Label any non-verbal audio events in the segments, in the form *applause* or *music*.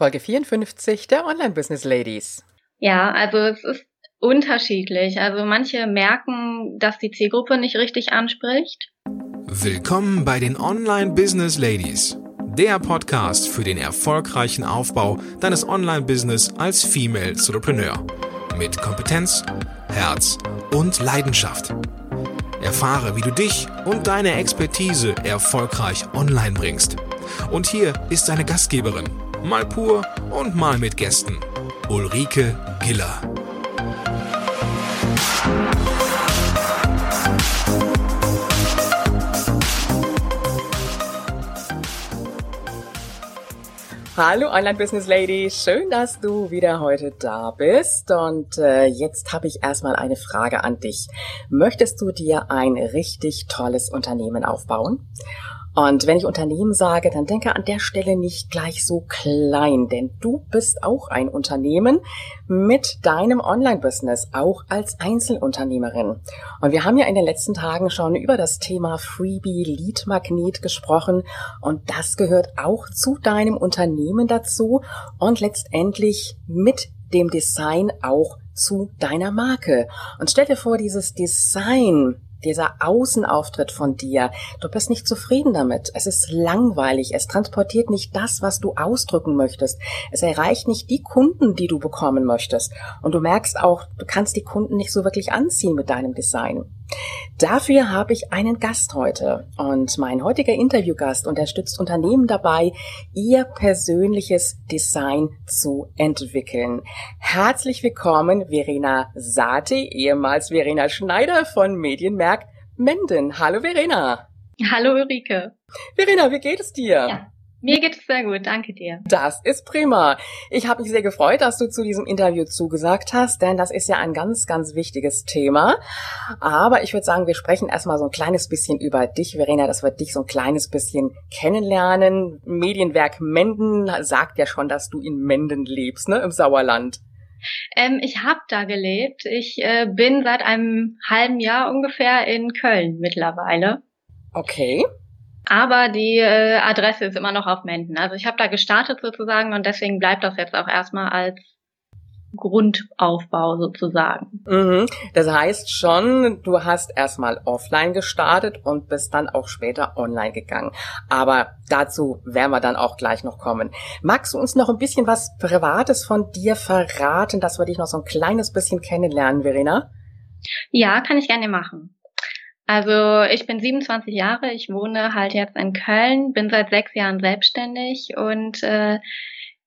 Folge 54 der Online Business Ladies. Ja, also es ist unterschiedlich. Also manche merken, dass die Zielgruppe nicht richtig anspricht. Willkommen bei den Online Business Ladies, der Podcast für den erfolgreichen Aufbau deines Online Business als Female Entrepreneur mit Kompetenz, Herz und Leidenschaft. Erfahre, wie du dich und deine Expertise erfolgreich online bringst. Und hier ist deine Gastgeberin, mal pur und mal mit Gästen. Ulrike Giller. Hallo Online Business Lady, schön, dass du wieder heute da bist. Und äh, jetzt habe ich erstmal eine Frage an dich. Möchtest du dir ein richtig tolles Unternehmen aufbauen? Und wenn ich Unternehmen sage, dann denke an der Stelle nicht gleich so klein, denn du bist auch ein Unternehmen mit deinem Online-Business, auch als Einzelunternehmerin. Und wir haben ja in den letzten Tagen schon über das Thema Freebie Lead Magnet gesprochen und das gehört auch zu deinem Unternehmen dazu und letztendlich mit dem Design auch zu deiner Marke. Und stell dir vor, dieses Design dieser Außenauftritt von dir, du bist nicht zufrieden damit. Es ist langweilig. Es transportiert nicht das, was du ausdrücken möchtest. Es erreicht nicht die Kunden, die du bekommen möchtest. Und du merkst auch, du kannst die Kunden nicht so wirklich anziehen mit deinem Design. Dafür habe ich einen Gast heute und mein heutiger Interviewgast unterstützt Unternehmen dabei, ihr persönliches Design zu entwickeln. Herzlich willkommen, Verena Sati, ehemals Verena Schneider von Medienmerk Menden. Hallo Verena. Hallo Ulrike. Verena, wie geht es dir? Ja. Mir geht es sehr gut, danke dir. Das ist prima. Ich habe mich sehr gefreut, dass du zu diesem Interview zugesagt hast, denn das ist ja ein ganz, ganz wichtiges Thema. Aber ich würde sagen, wir sprechen erstmal so ein kleines bisschen über dich, Verena, dass wir dich so ein kleines bisschen kennenlernen. Medienwerk Menden sagt ja schon, dass du in Menden lebst, ne, im Sauerland. Ähm, ich habe da gelebt. Ich äh, bin seit einem halben Jahr ungefähr in Köln mittlerweile. Okay. Aber die äh, Adresse ist immer noch auf Menden. Also ich habe da gestartet sozusagen und deswegen bleibt das jetzt auch erstmal als Grundaufbau sozusagen. Mhm. Das heißt schon, du hast erstmal offline gestartet und bist dann auch später online gegangen. Aber dazu werden wir dann auch gleich noch kommen. Magst du uns noch ein bisschen was Privates von dir verraten, dass wir dich noch so ein kleines bisschen kennenlernen, Verena? Ja, kann ich gerne machen. Also ich bin 27 Jahre, ich wohne halt jetzt in Köln, bin seit sechs Jahren selbstständig und äh,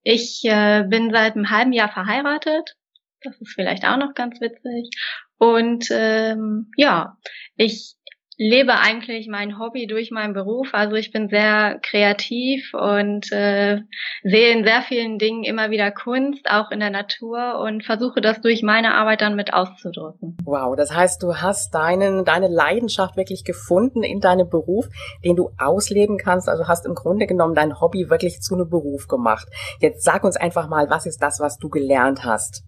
ich äh, bin seit einem halben Jahr verheiratet. Das ist vielleicht auch noch ganz witzig. Und ähm, ja, ich lebe eigentlich mein Hobby durch meinen Beruf. Also ich bin sehr kreativ und äh, sehe in sehr vielen Dingen immer wieder Kunst, auch in der Natur und versuche das durch meine Arbeit dann mit auszudrücken. Wow, das heißt, du hast deinen, deine Leidenschaft wirklich gefunden in deinem Beruf, den du ausleben kannst. Also hast im Grunde genommen dein Hobby wirklich zu einem Beruf gemacht. Jetzt sag uns einfach mal, was ist das, was du gelernt hast?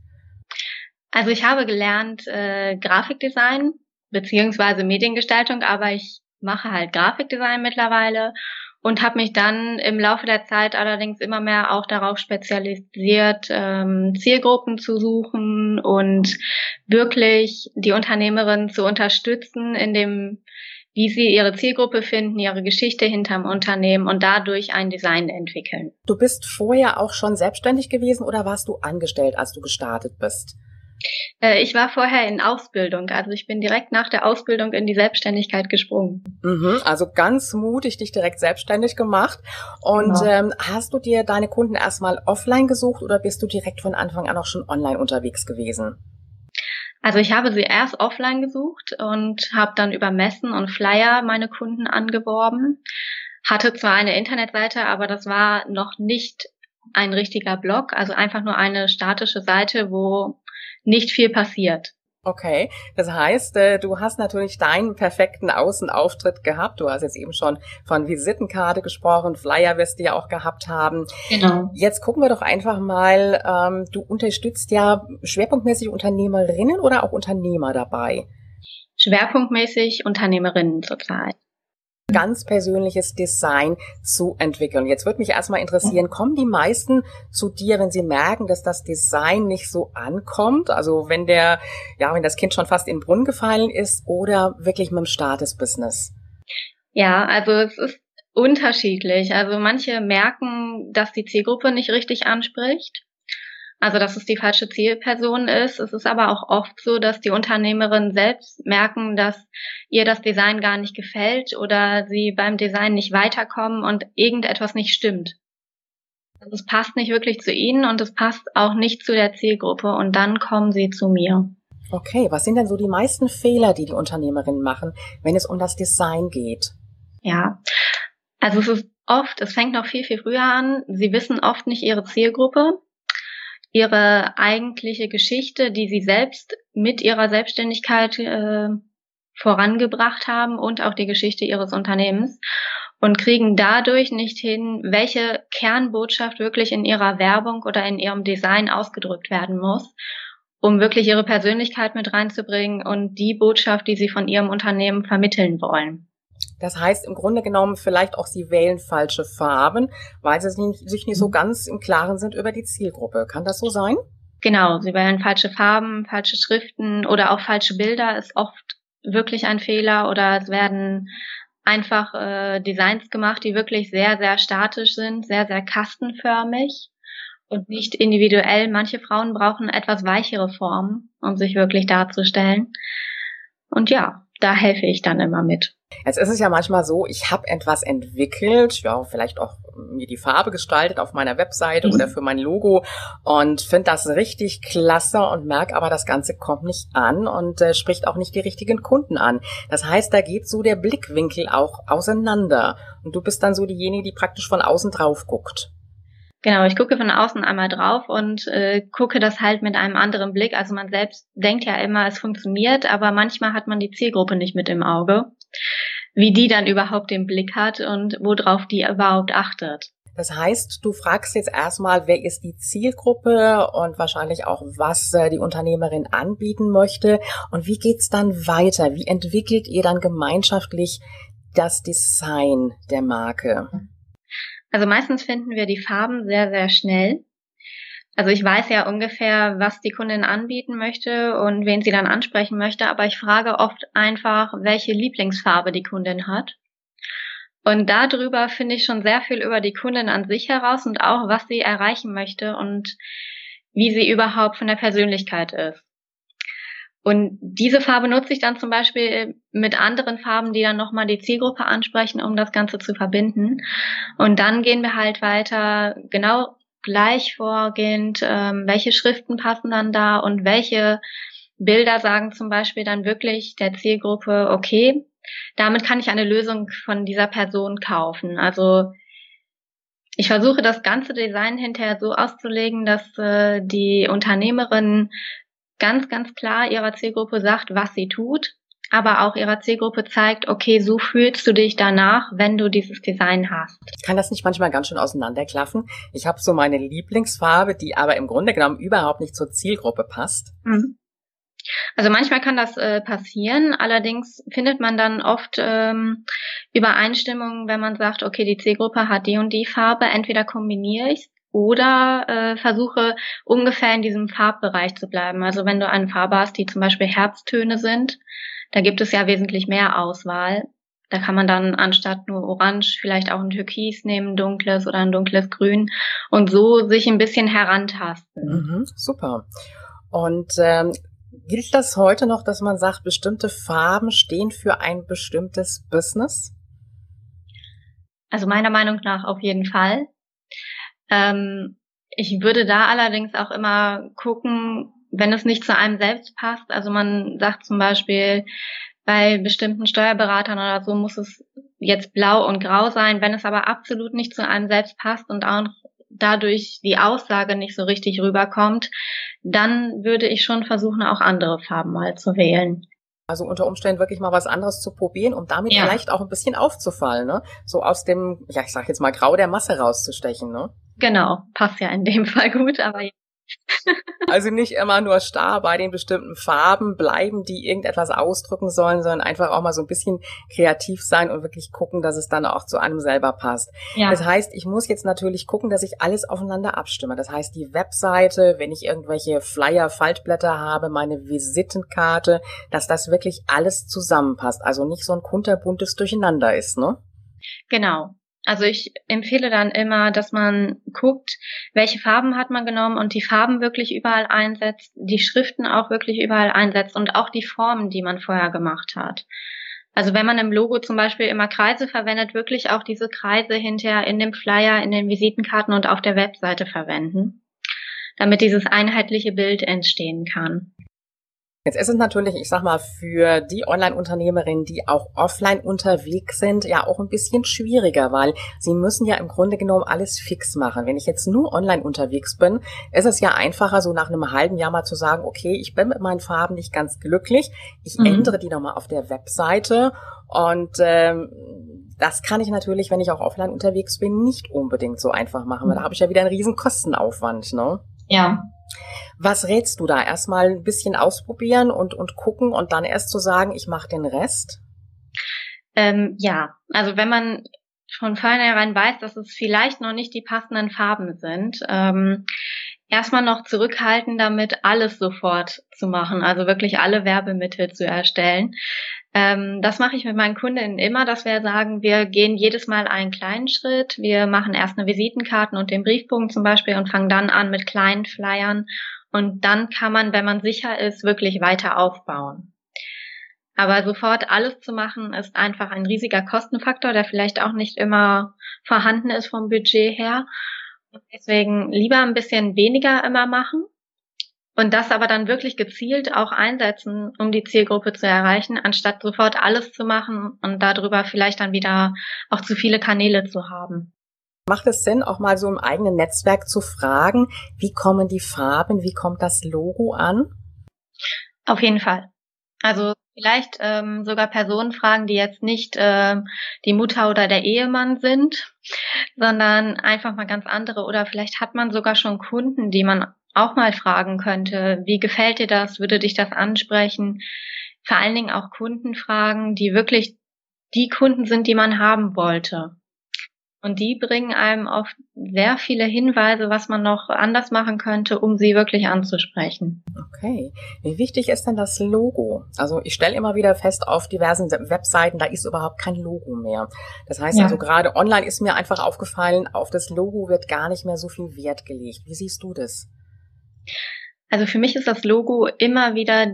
Also ich habe gelernt äh, Grafikdesign beziehungsweise Mediengestaltung, aber ich mache halt Grafikdesign mittlerweile und habe mich dann im Laufe der Zeit allerdings immer mehr auch darauf spezialisiert, ähm, Zielgruppen zu suchen und wirklich die Unternehmerin zu unterstützen in dem, wie sie ihre Zielgruppe finden, ihre Geschichte hinterm Unternehmen und dadurch ein Design entwickeln. Du bist vorher auch schon selbstständig gewesen oder warst du angestellt, als du gestartet bist? Äh, ich war vorher in Ausbildung, also ich bin direkt nach der Ausbildung in die Selbstständigkeit gesprungen. Mhm, also ganz mutig dich direkt selbstständig gemacht. Und genau. ähm, hast du dir deine Kunden erstmal offline gesucht oder bist du direkt von Anfang an auch schon online unterwegs gewesen? Also ich habe sie erst offline gesucht und habe dann über Messen und Flyer meine Kunden angeworben. Hatte zwar eine Internetseite, aber das war noch nicht ein richtiger Blog, also einfach nur eine statische Seite, wo nicht viel passiert. Okay, das heißt, äh, du hast natürlich deinen perfekten Außenauftritt gehabt. Du hast jetzt eben schon von Visitenkarte gesprochen, Flyer wirst du ja auch gehabt haben. Genau. Jetzt gucken wir doch einfach mal, ähm, du unterstützt ja schwerpunktmäßig Unternehmerinnen oder auch Unternehmer dabei? Schwerpunktmäßig Unternehmerinnen zurzeit. Ganz persönliches Design zu entwickeln. Jetzt würde mich erstmal interessieren, kommen die meisten zu dir, wenn sie merken, dass das Design nicht so ankommt? Also wenn der, ja, wenn das Kind schon fast in den Brunnen gefallen ist oder wirklich mit dem Start des Business? Ja, also es ist unterschiedlich. Also manche merken, dass die Zielgruppe nicht richtig anspricht. Also, dass es die falsche Zielperson ist. Es ist aber auch oft so, dass die Unternehmerinnen selbst merken, dass ihr das Design gar nicht gefällt oder sie beim Design nicht weiterkommen und irgendetwas nicht stimmt. Also es passt nicht wirklich zu ihnen und es passt auch nicht zu der Zielgruppe und dann kommen sie zu mir. Okay, was sind denn so die meisten Fehler, die die Unternehmerinnen machen, wenn es um das Design geht? Ja, also es ist oft, es fängt noch viel, viel früher an. Sie wissen oft nicht ihre Zielgruppe ihre eigentliche Geschichte, die sie selbst mit ihrer Selbstständigkeit äh, vorangebracht haben und auch die Geschichte ihres Unternehmens und kriegen dadurch nicht hin, welche Kernbotschaft wirklich in ihrer Werbung oder in ihrem Design ausgedrückt werden muss, um wirklich ihre Persönlichkeit mit reinzubringen und die Botschaft, die sie von ihrem Unternehmen vermitteln wollen. Das heißt im Grunde genommen vielleicht auch, sie wählen falsche Farben, weil sie sich nicht so ganz im Klaren sind über die Zielgruppe. Kann das so sein? Genau, sie wählen falsche Farben, falsche Schriften oder auch falsche Bilder ist oft wirklich ein Fehler oder es werden einfach äh, Designs gemacht, die wirklich sehr, sehr statisch sind, sehr, sehr kastenförmig und nicht individuell. Manche Frauen brauchen etwas weichere Formen, um sich wirklich darzustellen. Und ja, da helfe ich dann immer mit. Jetzt ist es ja manchmal so, ich habe etwas entwickelt, ja, vielleicht auch mir die Farbe gestaltet auf meiner Webseite mhm. oder für mein Logo und finde das richtig klasse und merke aber, das Ganze kommt nicht an und äh, spricht auch nicht die richtigen Kunden an. Das heißt, da geht so der Blickwinkel auch auseinander und du bist dann so diejenige, die praktisch von außen drauf guckt. Genau, ich gucke von außen einmal drauf und äh, gucke das halt mit einem anderen Blick. Also man selbst denkt ja immer, es funktioniert, aber manchmal hat man die Zielgruppe nicht mit im Auge, wie die dann überhaupt den Blick hat und worauf die überhaupt achtet. Das heißt, du fragst jetzt erstmal, wer ist die Zielgruppe und wahrscheinlich auch, was äh, die Unternehmerin anbieten möchte und wie geht's dann weiter? Wie entwickelt ihr dann gemeinschaftlich das Design der Marke? Also meistens finden wir die Farben sehr, sehr schnell. Also ich weiß ja ungefähr, was die Kundin anbieten möchte und wen sie dann ansprechen möchte, aber ich frage oft einfach, welche Lieblingsfarbe die Kundin hat. Und darüber finde ich schon sehr viel über die Kundin an sich heraus und auch, was sie erreichen möchte und wie sie überhaupt von der Persönlichkeit ist. Und diese Farbe nutze ich dann zum Beispiel mit anderen Farben, die dann nochmal die Zielgruppe ansprechen, um das Ganze zu verbinden. Und dann gehen wir halt weiter genau gleich vorgehend, ähm, welche Schriften passen dann da und welche Bilder sagen zum Beispiel dann wirklich der Zielgruppe, okay, damit kann ich eine Lösung von dieser Person kaufen. Also ich versuche das ganze Design hinterher so auszulegen, dass äh, die Unternehmerin ganz, ganz klar ihrer Zielgruppe sagt, was sie tut, aber auch ihrer Zielgruppe zeigt, okay, so fühlst du dich danach, wenn du dieses Design hast. Kann das nicht manchmal ganz schön auseinanderklaffen? Ich habe so meine Lieblingsfarbe, die aber im Grunde genommen überhaupt nicht zur Zielgruppe passt. Mhm. Also manchmal kann das äh, passieren, allerdings findet man dann oft ähm, Übereinstimmungen, wenn man sagt, okay, die Zielgruppe hat die und die Farbe, entweder kombiniere ich oder äh, versuche ungefähr in diesem Farbbereich zu bleiben. Also wenn du eine Farbe hast, die zum Beispiel Herbsttöne sind, da gibt es ja wesentlich mehr Auswahl. Da kann man dann anstatt nur Orange vielleicht auch ein Türkis nehmen, dunkles oder ein dunkles Grün und so sich ein bisschen herantasten. Mhm, super. Und ähm, gilt das heute noch, dass man sagt, bestimmte Farben stehen für ein bestimmtes Business? Also meiner Meinung nach auf jeden Fall. Ähm, ich würde da allerdings auch immer gucken, wenn es nicht zu einem selbst passt. Also man sagt zum Beispiel, bei bestimmten Steuerberatern oder so muss es jetzt blau und grau sein. Wenn es aber absolut nicht zu einem selbst passt und auch dadurch die Aussage nicht so richtig rüberkommt, dann würde ich schon versuchen, auch andere Farben mal zu wählen. Also unter Umständen wirklich mal was anderes zu probieren, um damit ja. vielleicht auch ein bisschen aufzufallen, ne? So aus dem, ja, ich sag jetzt mal Grau der Masse rauszustechen, ne? Genau, passt ja in dem *laughs* Fall gut, aber Also nicht immer nur starr bei den bestimmten Farben bleiben, die irgendetwas ausdrücken sollen, sondern einfach auch mal so ein bisschen kreativ sein und wirklich gucken, dass es dann auch zu einem selber passt. Ja. Das heißt, ich muss jetzt natürlich gucken, dass ich alles aufeinander abstimme. Das heißt, die Webseite, wenn ich irgendwelche Flyer, Faltblätter habe, meine Visitenkarte, dass das wirklich alles zusammenpasst. Also nicht so ein kunterbuntes Durcheinander ist, ne? Genau. Also ich empfehle dann immer, dass man guckt, welche Farben hat man genommen und die Farben wirklich überall einsetzt, die Schriften auch wirklich überall einsetzt und auch die Formen, die man vorher gemacht hat. Also wenn man im Logo zum Beispiel immer Kreise verwendet, wirklich auch diese Kreise hinterher in dem Flyer, in den Visitenkarten und auf der Webseite verwenden, damit dieses einheitliche Bild entstehen kann. Jetzt ist es natürlich, ich sag mal, für die Online-Unternehmerinnen, die auch offline unterwegs sind, ja auch ein bisschen schwieriger, weil sie müssen ja im Grunde genommen alles fix machen. Wenn ich jetzt nur online unterwegs bin, ist es ja einfacher, so nach einem halben Jahr mal zu sagen, okay, ich bin mit meinen Farben nicht ganz glücklich, ich mhm. ändere die nochmal auf der Webseite und ähm, das kann ich natürlich, wenn ich auch offline unterwegs bin, nicht unbedingt so einfach machen, weil da mhm. habe ich ja wieder einen riesen Kostenaufwand, ne? Ja. Was rätst du da? Erstmal ein bisschen ausprobieren und, und gucken und dann erst zu sagen, ich mache den Rest? Ähm, ja, also wenn man von vornherein weiß, dass es vielleicht noch nicht die passenden Farben sind, ähm, erstmal noch zurückhalten, damit alles sofort zu machen, also wirklich alle Werbemittel zu erstellen. Ähm, das mache ich mit meinen Kundinnen immer, dass wir sagen, wir gehen jedes Mal einen kleinen Schritt. Wir machen erst eine Visitenkarten und den Briefbogen zum Beispiel und fangen dann an mit kleinen Flyern. Und dann kann man, wenn man sicher ist, wirklich weiter aufbauen. Aber sofort alles zu machen, ist einfach ein riesiger Kostenfaktor, der vielleicht auch nicht immer vorhanden ist vom Budget her. Deswegen lieber ein bisschen weniger immer machen und das aber dann wirklich gezielt auch einsetzen, um die Zielgruppe zu erreichen, anstatt sofort alles zu machen und darüber vielleicht dann wieder auch zu viele Kanäle zu haben. Macht es Sinn, auch mal so im eigenen Netzwerk zu fragen, wie kommen die Farben, wie kommt das Logo an? Auf jeden Fall. Also vielleicht ähm, sogar Personen fragen, die jetzt nicht äh, die Mutter oder der Ehemann sind, sondern einfach mal ganz andere. Oder vielleicht hat man sogar schon Kunden, die man auch mal fragen könnte, wie gefällt dir das? Würde dich das ansprechen? Vor allen Dingen auch Kunden fragen, die wirklich die Kunden sind, die man haben wollte. Und die bringen einem oft sehr viele Hinweise, was man noch anders machen könnte, um sie wirklich anzusprechen. Okay. Wie wichtig ist denn das Logo? Also ich stelle immer wieder fest, auf diversen Webseiten, da ist überhaupt kein Logo mehr. Das heißt ja. also gerade online ist mir einfach aufgefallen, auf das Logo wird gar nicht mehr so viel Wert gelegt. Wie siehst du das? Also für mich ist das Logo immer wieder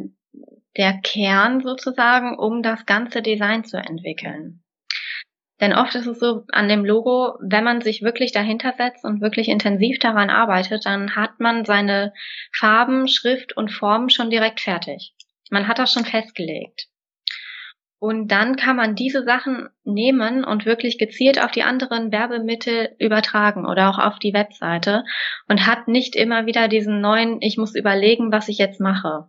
der Kern sozusagen, um das ganze Design zu entwickeln. Denn oft ist es so an dem Logo, wenn man sich wirklich dahinter setzt und wirklich intensiv daran arbeitet, dann hat man seine Farben, Schrift und Formen schon direkt fertig. Man hat das schon festgelegt. Und dann kann man diese Sachen nehmen und wirklich gezielt auf die anderen Werbemittel übertragen oder auch auf die Webseite und hat nicht immer wieder diesen neuen, ich muss überlegen, was ich jetzt mache.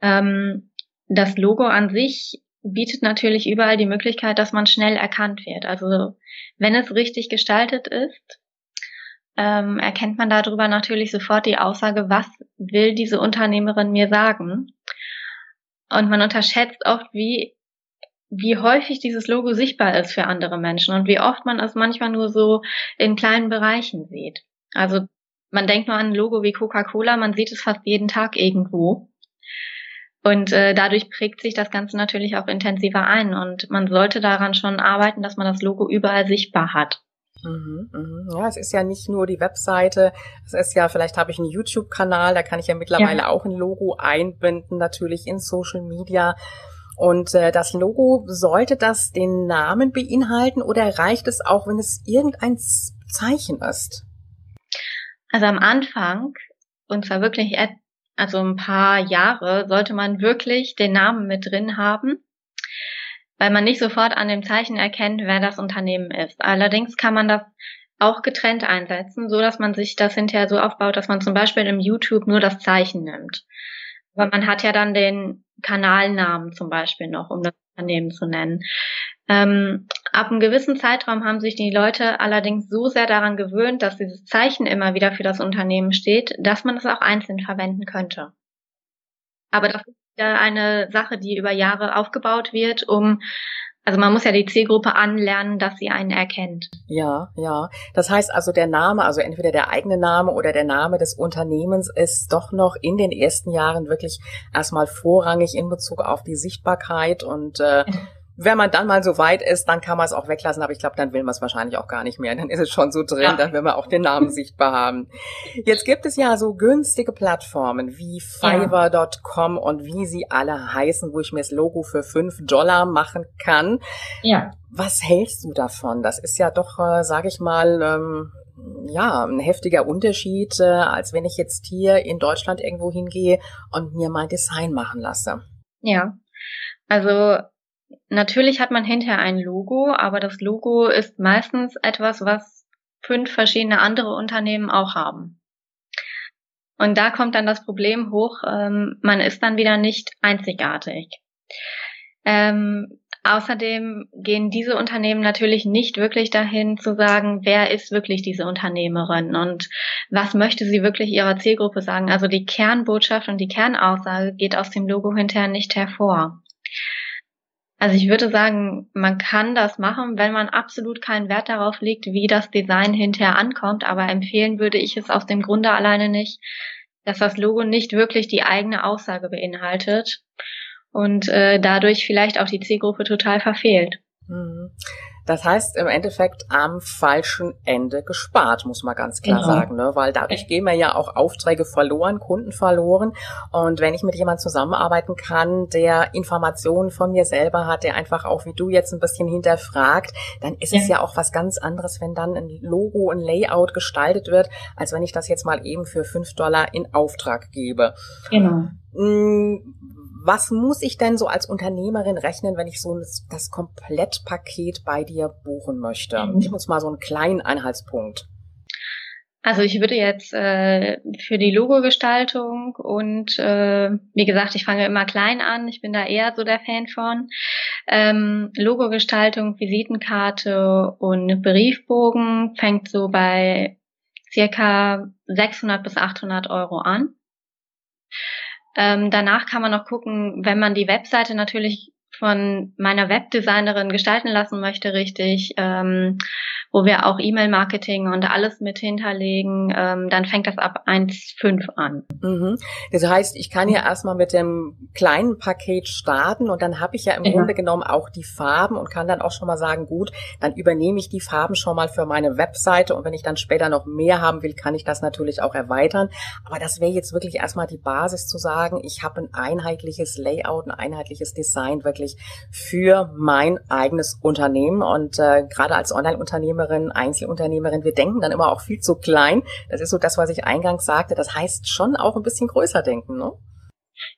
Ähm, das Logo an sich bietet natürlich überall die Möglichkeit, dass man schnell erkannt wird. Also wenn es richtig gestaltet ist, ähm, erkennt man darüber natürlich sofort die Aussage, was will diese Unternehmerin mir sagen. Und man unterschätzt oft, wie, wie häufig dieses Logo sichtbar ist für andere Menschen und wie oft man es manchmal nur so in kleinen Bereichen sieht. Also man denkt nur an ein Logo wie Coca-Cola, man sieht es fast jeden Tag irgendwo. Und äh, dadurch prägt sich das Ganze natürlich auch intensiver ein. Und man sollte daran schon arbeiten, dass man das Logo überall sichtbar hat. Mhm, mhm. Ja, es ist ja nicht nur die Webseite, es ist ja, vielleicht habe ich einen YouTube-Kanal, da kann ich ja mittlerweile ja. auch ein Logo einbinden, natürlich in Social Media. Und äh, das Logo, sollte das den Namen beinhalten oder reicht es auch, wenn es irgendein Zeichen ist? Also am Anfang, und zwar wirklich also ein paar Jahre, sollte man wirklich den Namen mit drin haben, weil man nicht sofort an dem Zeichen erkennt, wer das Unternehmen ist. Allerdings kann man das auch getrennt einsetzen, so dass man sich das hinterher so aufbaut, dass man zum Beispiel im YouTube nur das Zeichen nimmt. Aber man hat ja dann den Kanalnamen zum Beispiel noch, um das Unternehmen zu nennen. Ähm, ab einem gewissen Zeitraum haben sich die Leute allerdings so sehr daran gewöhnt, dass dieses Zeichen immer wieder für das Unternehmen steht, dass man es auch einzeln verwenden könnte. Aber das ja eine Sache, die über Jahre aufgebaut wird, um also man muss ja die Zielgruppe anlernen, dass sie einen erkennt. Ja, ja. Das heißt also der Name, also entweder der eigene Name oder der Name des Unternehmens ist doch noch in den ersten Jahren wirklich erstmal vorrangig in Bezug auf die Sichtbarkeit und äh, *laughs* wenn man dann mal so weit ist, dann kann man es auch weglassen, aber ich glaube, dann will man es wahrscheinlich auch gar nicht mehr. Dann ist es schon so drin, dann will man auch den Namen *laughs* sichtbar haben. Jetzt gibt es ja so günstige Plattformen wie Fiverr.com und wie sie alle heißen, wo ich mir das Logo für fünf Dollar machen kann. Ja. Was hältst du davon? Das ist ja doch, äh, sage ich mal, ähm, ja, ein heftiger Unterschied, äh, als wenn ich jetzt hier in Deutschland irgendwo hingehe und mir mein Design machen lasse. Ja, also Natürlich hat man hinterher ein Logo, aber das Logo ist meistens etwas, was fünf verschiedene andere Unternehmen auch haben. Und da kommt dann das Problem hoch, ähm, man ist dann wieder nicht einzigartig. Ähm, außerdem gehen diese Unternehmen natürlich nicht wirklich dahin zu sagen, wer ist wirklich diese Unternehmerin und was möchte sie wirklich ihrer Zielgruppe sagen. Also die Kernbotschaft und die Kernaussage geht aus dem Logo hinterher nicht hervor. Also ich würde sagen, man kann das machen, wenn man absolut keinen Wert darauf legt, wie das Design hinterher ankommt. Aber empfehlen würde ich es aus dem Grunde alleine nicht, dass das Logo nicht wirklich die eigene Aussage beinhaltet und äh, dadurch vielleicht auch die Zielgruppe total verfehlt. Mhm. Das heißt im Endeffekt am falschen Ende gespart, muss man ganz klar genau. sagen, ne? weil dadurch gehen wir ja auch Aufträge verloren, Kunden verloren. Und wenn ich mit jemandem zusammenarbeiten kann, der Informationen von mir selber hat, der einfach auch wie du jetzt ein bisschen hinterfragt, dann ist ja. es ja auch was ganz anderes, wenn dann ein Logo, ein Layout gestaltet wird, als wenn ich das jetzt mal eben für fünf Dollar in Auftrag gebe. Genau. Was muss ich denn so als Unternehmerin rechnen, wenn ich so das Komplettpaket bei dir buchen möchte? Mhm. Ich muss mal so einen kleinen Einheitspunkt. Also ich würde jetzt äh, für die Logogestaltung und äh, wie gesagt, ich fange immer klein an. Ich bin da eher so der Fan von ähm, Logogestaltung, Visitenkarte und Briefbogen fängt so bei circa 600 bis 800 Euro an. Ähm, danach kann man noch gucken, wenn man die Webseite natürlich von meiner Webdesignerin gestalten lassen möchte, richtig, ähm, wo wir auch E-Mail-Marketing und alles mit hinterlegen, ähm, dann fängt das ab 1,5 an. Mhm. Das heißt, ich kann ja erstmal mit dem kleinen Paket starten und dann habe ich ja im ja. Grunde genommen auch die Farben und kann dann auch schon mal sagen, gut, dann übernehme ich die Farben schon mal für meine Webseite und wenn ich dann später noch mehr haben will, kann ich das natürlich auch erweitern. Aber das wäre jetzt wirklich erstmal die Basis zu sagen, ich habe ein einheitliches Layout, ein einheitliches Design wirklich für mein eigenes Unternehmen und äh, gerade als Online-Unternehmer Unternehmerin, Einzelunternehmerin, wir denken dann immer auch viel zu klein. Das ist so das, was ich eingangs sagte. Das heißt schon auch ein bisschen größer denken, ne?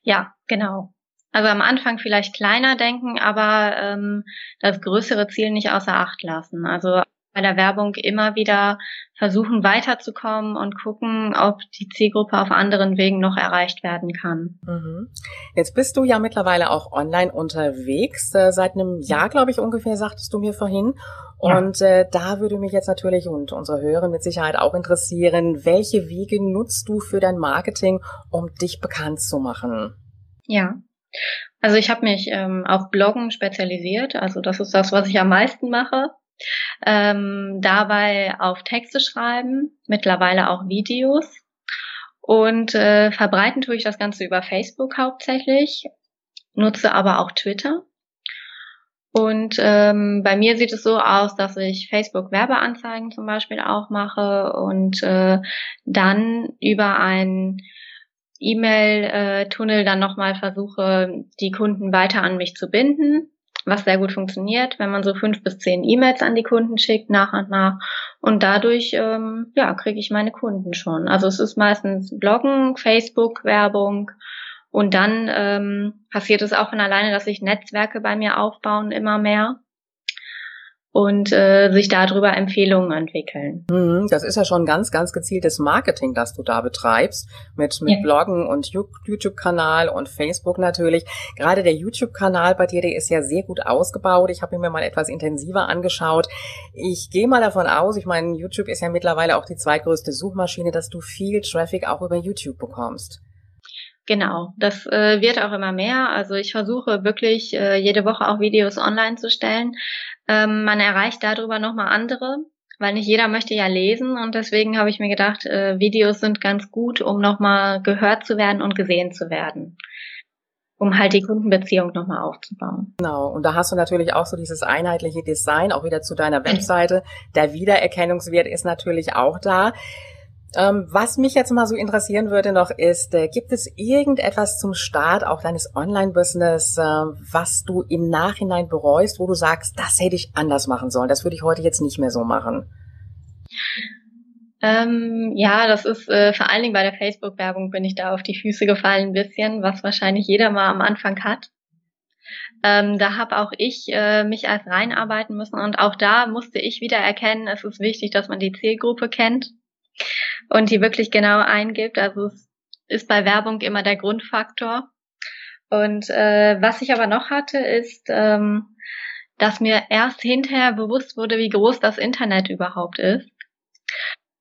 Ja, genau. Also am Anfang vielleicht kleiner denken, aber ähm, das größere Ziel nicht außer Acht lassen. Also bei der Werbung immer wieder versuchen weiterzukommen und gucken, ob die Zielgruppe auf anderen Wegen noch erreicht werden kann. Mhm. Jetzt bist du ja mittlerweile auch online unterwegs. Äh, seit einem Jahr, glaube ich, ungefähr, sagtest du mir vorhin. Und ja. äh, da würde mich jetzt natürlich und unsere Hörer mit Sicherheit auch interessieren, welche Wege nutzt du für dein Marketing, um dich bekannt zu machen? Ja. Also ich habe mich ähm, auf Bloggen spezialisiert. Also das ist das, was ich am meisten mache. Ähm, dabei auf Texte schreiben, mittlerweile auch Videos. Und äh, verbreiten tue ich das Ganze über Facebook hauptsächlich, nutze aber auch Twitter. Und ähm, bei mir sieht es so aus, dass ich Facebook Werbeanzeigen zum Beispiel auch mache und äh, dann über ein E-Mail-Tunnel dann nochmal versuche, die Kunden weiter an mich zu binden was sehr gut funktioniert, wenn man so fünf bis zehn E-Mails an die Kunden schickt, nach und nach. Und dadurch, ähm, ja, kriege ich meine Kunden schon. Also es ist meistens Bloggen, Facebook, Werbung. Und dann ähm, passiert es auch von alleine, dass sich Netzwerke bei mir aufbauen, immer mehr. Und äh, sich darüber Empfehlungen entwickeln. Mhm, das ist ja schon ganz, ganz gezieltes Marketing, das du da betreibst, mit, mit ja. Bloggen und YouTube-Kanal und Facebook natürlich. Gerade der YouTube-Kanal bei dir, der ist ja sehr gut ausgebaut. Ich habe ihn mir mal etwas intensiver angeschaut. Ich gehe mal davon aus, ich meine, YouTube ist ja mittlerweile auch die zweitgrößte Suchmaschine, dass du viel Traffic auch über YouTube bekommst. Genau, das äh, wird auch immer mehr. Also ich versuche wirklich äh, jede Woche auch Videos online zu stellen. Ähm, man erreicht darüber nochmal andere, weil nicht jeder möchte ja lesen und deswegen habe ich mir gedacht, äh, Videos sind ganz gut, um nochmal gehört zu werden und gesehen zu werden um halt die Kundenbeziehung nochmal aufzubauen. Genau, und da hast du natürlich auch so dieses einheitliche Design, auch wieder zu deiner Webseite. Der Wiedererkennungswert ist natürlich auch da. Ähm, was mich jetzt mal so interessieren würde noch ist, äh, gibt es irgendetwas zum Start auch deines Online-Business, äh, was du im Nachhinein bereust, wo du sagst, das hätte ich anders machen sollen, das würde ich heute jetzt nicht mehr so machen? Ähm, ja, das ist äh, vor allen Dingen bei der Facebook-Werbung bin ich da auf die Füße gefallen ein bisschen, was wahrscheinlich jeder mal am Anfang hat. Ähm, da habe auch ich äh, mich erst reinarbeiten müssen und auch da musste ich wieder erkennen, es ist wichtig, dass man die Zielgruppe kennt und die wirklich genau eingibt. Also es ist bei Werbung immer der Grundfaktor. Und äh, was ich aber noch hatte, ist, ähm, dass mir erst hinterher bewusst wurde, wie groß das Internet überhaupt ist.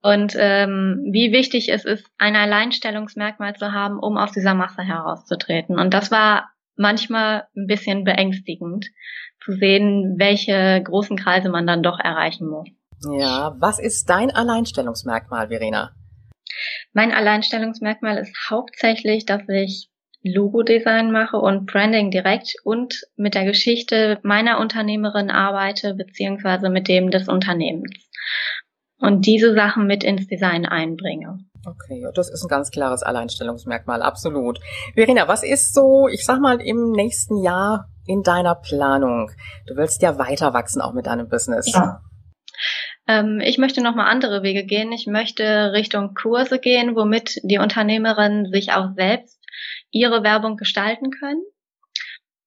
Und ähm, wie wichtig es ist, ein Alleinstellungsmerkmal zu haben, um aus dieser Masse herauszutreten. Und das war manchmal ein bisschen beängstigend zu sehen, welche großen Kreise man dann doch erreichen muss. Ja, was ist dein Alleinstellungsmerkmal, Verena? Mein Alleinstellungsmerkmal ist hauptsächlich, dass ich Logo-Design mache und Branding direkt und mit der Geschichte meiner Unternehmerin arbeite, beziehungsweise mit dem des Unternehmens. Und diese Sachen mit ins Design einbringe. Okay, das ist ein ganz klares Alleinstellungsmerkmal, absolut. Verena, was ist so, ich sag mal, im nächsten Jahr in deiner Planung? Du willst ja weiter wachsen, auch mit deinem Business. Ja. Ähm, ich möchte nochmal andere Wege gehen. Ich möchte Richtung Kurse gehen, womit die Unternehmerinnen sich auch selbst ihre Werbung gestalten können.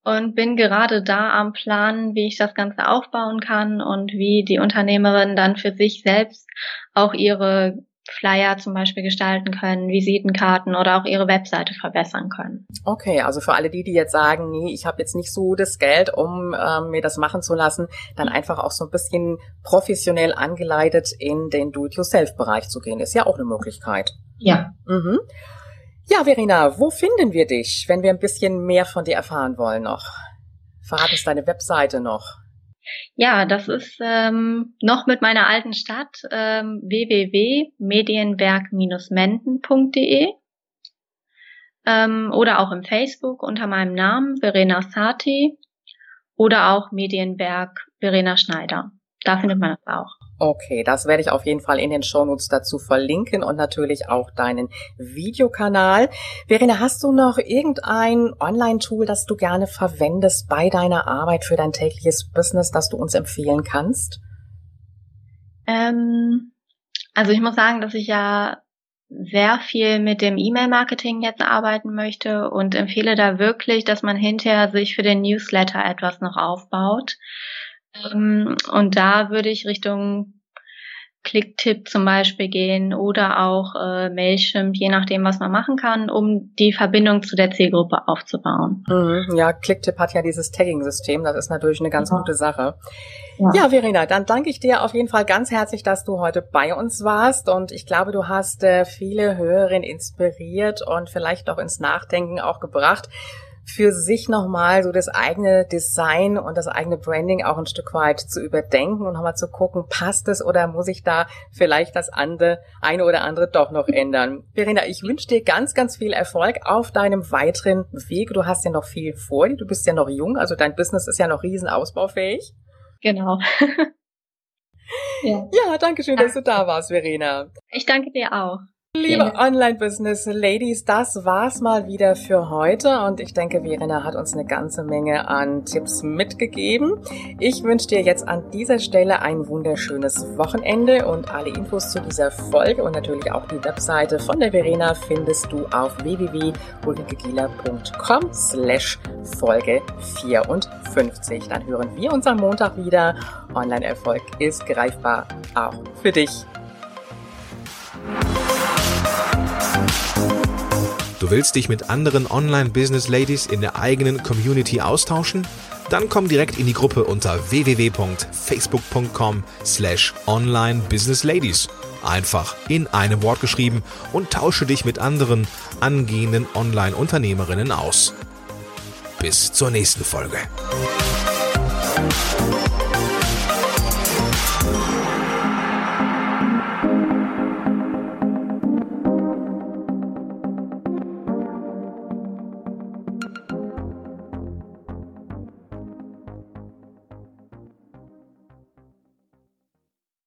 Und bin gerade da am Planen, wie ich das Ganze aufbauen kann und wie die Unternehmerinnen dann für sich selbst auch ihre Flyer zum Beispiel gestalten können, Visitenkarten oder auch ihre Webseite verbessern können. Okay, also für alle die, die jetzt sagen, nee, ich habe jetzt nicht so das Geld, um ähm, mir das machen zu lassen, dann einfach auch so ein bisschen professionell angeleitet in den Do-it-yourself-Bereich zu gehen, ist ja auch eine Möglichkeit. Ja. Mhm. Ja, Verena, wo finden wir dich, wenn wir ein bisschen mehr von dir erfahren wollen noch? Verrat uns deine Webseite noch. Ja, das ist ähm, noch mit meiner alten Stadt ähm, www.medienwerk-menden.de ähm, oder auch im Facebook unter meinem Namen Verena Sati oder auch Medienwerk Verena Schneider. Da findet man das auch. Okay, das werde ich auf jeden Fall in den Shownotes dazu verlinken und natürlich auch deinen Videokanal. Verena, hast du noch irgendein Online-Tool, das du gerne verwendest bei deiner Arbeit für dein tägliches Business, das du uns empfehlen kannst? Ähm, also ich muss sagen, dass ich ja sehr viel mit dem E-Mail-Marketing jetzt arbeiten möchte und empfehle da wirklich, dass man hinterher sich für den Newsletter etwas noch aufbaut. Ähm, und da würde ich Richtung Clicktip zum Beispiel gehen oder auch äh, Mailchimp, je nachdem, was man machen kann, um die Verbindung zu der Zielgruppe aufzubauen. Mhm, ja, Clicktip hat ja dieses Tagging-System, das ist natürlich eine ganz ja. gute Sache. Ja. ja, Verena, dann danke ich dir auf jeden Fall ganz herzlich, dass du heute bei uns warst und ich glaube, du hast äh, viele Hörerinnen inspiriert und vielleicht auch ins Nachdenken auch gebracht für sich nochmal so das eigene Design und das eigene Branding auch ein Stück weit zu überdenken und nochmal zu gucken, passt es oder muss ich da vielleicht das andere, eine oder andere doch noch ändern. *laughs* Verena, ich wünsche dir ganz, ganz viel Erfolg auf deinem weiteren Weg. Du hast ja noch viel vor dir, du bist ja noch jung, also dein Business ist ja noch riesen ausbaufähig. Genau. *laughs* ja. ja, danke schön, dass du da warst, Verena. Ich danke dir auch. Liebe Online-Business-Ladies, das war's mal wieder für heute und ich denke, Verena hat uns eine ganze Menge an Tipps mitgegeben. Ich wünsche dir jetzt an dieser Stelle ein wunderschönes Wochenende und alle Infos zu dieser Folge und natürlich auch die Webseite von der Verena findest du auf www.ulrikegieler.com slash Folge 54. Dann hören wir uns am Montag wieder. Online-Erfolg ist greifbar auch für dich. Du willst dich mit anderen Online-Business-Ladies in der eigenen Community austauschen? Dann komm direkt in die Gruppe unter www.facebook.com slash online-business-ladies. Einfach in einem Wort geschrieben und tausche dich mit anderen angehenden Online-Unternehmerinnen aus. Bis zur nächsten Folge.